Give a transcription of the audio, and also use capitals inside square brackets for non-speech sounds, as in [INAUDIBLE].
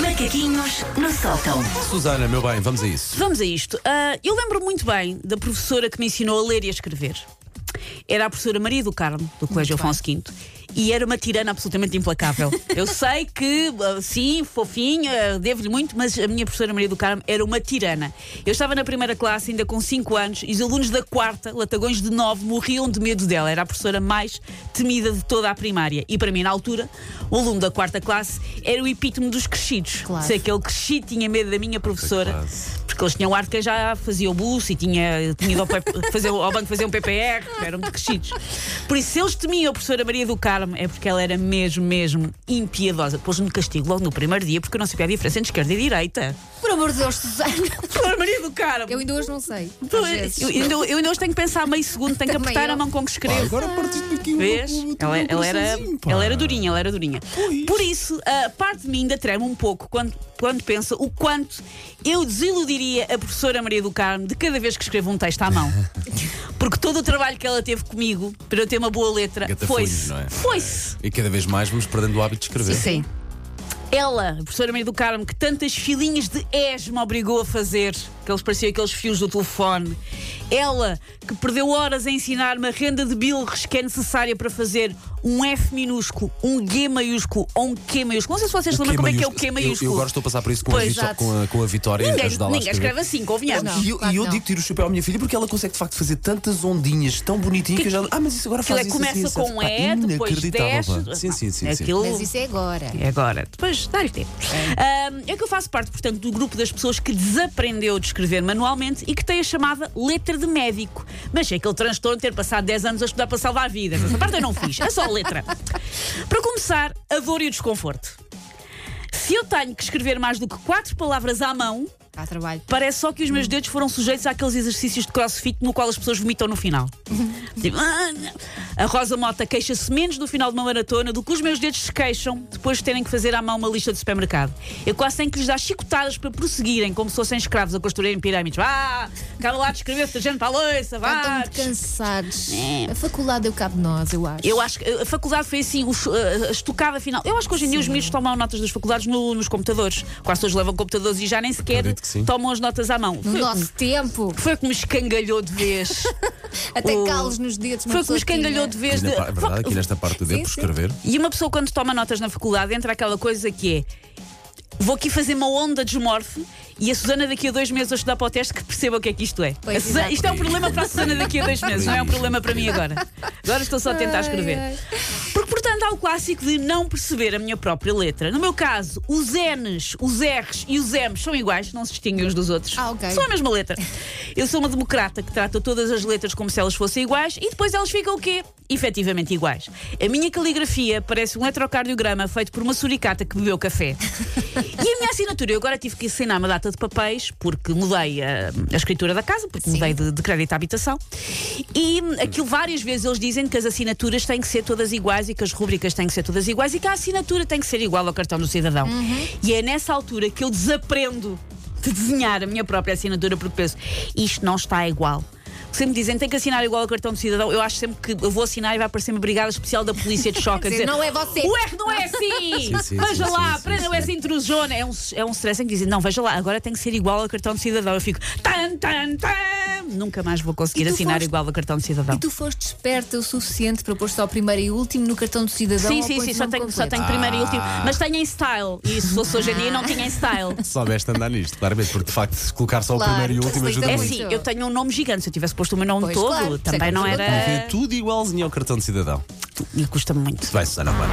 Macaquinhos no sótão. Susana, meu bem, vamos a isso. Vamos a isto. Ah, eu lembro muito bem da professora que me ensinou a ler e a escrever. Era a professora Maria do Carmo, do Colégio Afonso V. E era uma tirana absolutamente implacável. Eu sei que, ah, sim, fofinha, devo-lhe muito, mas a minha professora Maria do Carmo era uma tirana. Eu estava na primeira classe, ainda com 5 anos, e os alunos da quarta, latagões de 9, morriam de medo dela. Era a professora mais temida de toda a primária. E para mim, na altura, o aluno da quarta classe era o epítome dos crescidos. Claro. Sei que aquele crescido tinha medo da minha professora, porque eles tinham ar de quem já fazia o bus e tinha, tinha ido ao, [LAUGHS] fazer, ao banco fazer um PPR, eram muito crescidos. Por isso, se eles temiam a professora Maria do Carmo, é porque ela era mesmo, mesmo impiedosa. Pôs-me castigo logo no primeiro dia, porque eu não sabia a diferença entre esquerda e direita. Por amor de Deus, Susana. Professora Maria do Carmo! Eu ainda hoje não sei. às Eu, vezes. eu, ainda- eu ainda hoje tenho que pensar meio segundo, tenho que Também apertar eu. a mão com que escrevo. Agora partiste aqui um- Vês? Ela, ela era, coraçãozinho, pá. ela era durinha, ela era durinha. Pois. Por isso, a parte de mim ainda treme um pouco quando, quando pensa o quanto eu desiludiria a professora Maria do Carmo de cada vez que escrevo um texto à mão. [LAUGHS] Porque todo o trabalho que ela teve comigo para eu ter uma boa letra foi-se. não é? Foi-se. E cada vez mais vamos perdendo o hábito de escrever. Sim. Ela, a professora Maria do Carmo, que tantas filinhas de ES me obrigou a fazer, que eles pareciam aqueles fios do telefone. Ela, que perdeu horas a ensinar-me a renda de bilres que é necessária para fazer um F minúsculo, um G maiúsculo ou um Q maiúsculo. Não sei se vocês lembram como é que é o Q Eu, maiúsculo. eu agora estou a passar por isso com, a, Pois, exato. com, a, com a Vitória Ninguém, ajudá-la a ninguém escreve assim, convenhamos. Não. E eu, claro e eu que digo tiro o chapéu à minha filha porque ela consegue de facto fazer tantas ondinhas tão bonitinhas que, eu já. Ah, mas isso agora Aquilo faz é, isso começa assim, com um E, depois inacreditável, desce. sim, sim. sim. Aquilo... Mas isso é agora. É agora. Depois dá-lhe tempo. Ahm, É. que eu faço parte, portanto, do grupo das pessoas que desaprendeu de escrever manualmente e que tem a chamada letra de médico. Mas é aquele transtorno de ter passado 10 anos a estudar para salvar vidas. Essa parte eu não fiz. É só a letra. Para começar, a dor e o desconforto. Se eu tenho que escrever mais do que quatro palavras à mão, Há trabalho. Parece só que os meus dedos foram sujeitos àqueles exercícios de crossfit no qual as pessoas vomitam no final. Tipo, "Ah, não." a Rosa Mota queixa-se menos no final de uma maratona do que os meus dedos se queixam depois de terem que fazer à mão uma lista de supermercado. Eu quase tenho que lhes dar chicotadas para prosseguirem como se fossem escravos a construírem pirâmides. Vá! Acaba lá de escrever detergente para a louça, Estão vá! muito cansados. É. A faculdade deu cabo de nós, eu acho. Eu acho que a faculdade foi assim, a estocada final. Eu acho que hoje em dia os miúdos tomam notas das faculdades no- nos computadores. Quase todos levam computadores e já nem sequer tomam as notas à mão. No Foi- nosso tempo, Foi o que me escangalhou de vez. [LAUGHS] até O- calos nos dedos. Foi o que me escangalhou de vez. De... é verdade, aqui nesta parte do dedo por sim. escrever. E uma pessoa, quando toma notas na faculdade, entra aquela coisa que é. Vou aqui fazer uma onda de desmorfe e a Susana daqui a dois meses a estudar para o teste que perceba o que é que isto é. Pois, Susana- isto é um problema para a Susana daqui a dois meses, não é um problema para mim agora. Agora estou só a tentar escrever. Ai, ai. Porque, portanto, há o clássico de não perceber a minha própria letra. No meu caso, os N's, os R's e os M's são iguais, não se distinguem uns dos outros. Ah, ok. São a mesma letra. Eu sou uma democrata que trata todas as letras como se elas fossem iguais e depois elas ficam o quê? Efetivamente iguais. A minha caligrafia parece um eletrocardiograma feito por uma suricata que bebeu café. E a minha assinatura, eu agora tive que assinar uma data de papéis porque mudei a, a escritura da casa, porque mudei de, de crédito à habitação. E hum, aquilo várias vezes eles dizem que as assinaturas têm que ser todas iguais e que as rubricas têm que ser todas iguais e que a assinatura tem que ser igual ao cartão do cidadão. E é nessa altura que eu desaprendo de desenhar a minha própria assinatura porque penso, isto não está igual. Sempre dizem tem que assinar igual ao cartão de cidadão. Eu acho sempre que eu vou assinar e vai aparecer uma brigada especial da polícia de [LAUGHS] choque a Dizer, "Não é você." O R não é assim! [LAUGHS] Sim, sim, veja sim, lá, prendam essa intrusona. É um, é um stress em que dizem, não, veja lá, agora tem que ser igual ao cartão de cidadão. Eu fico tan, tan, tan. Nunca mais vou conseguir assinar foste- igual ao cartão de cidadão. E tu foste esperta o suficiente para pôr só o primeiro e último no cartão do cidadão? Sim, sim, sim, só tenho, só tenho primeiro e último. Ah. Mas tenho em style. E se fosse hoje em dia, não tinha em style. [LAUGHS] Soubeste andar nisto, claramente, porque de facto, se colocar só Claro, o primeiro e o último ajuda É facilita muito. assim, eu tenho um nome gigante. Se eu tivesse posto o meu nome Pois, todo, claro, também sei que não era. Tudo igualzinho ao cartão de cidadão. E custa muito. Vai, Susana, mano.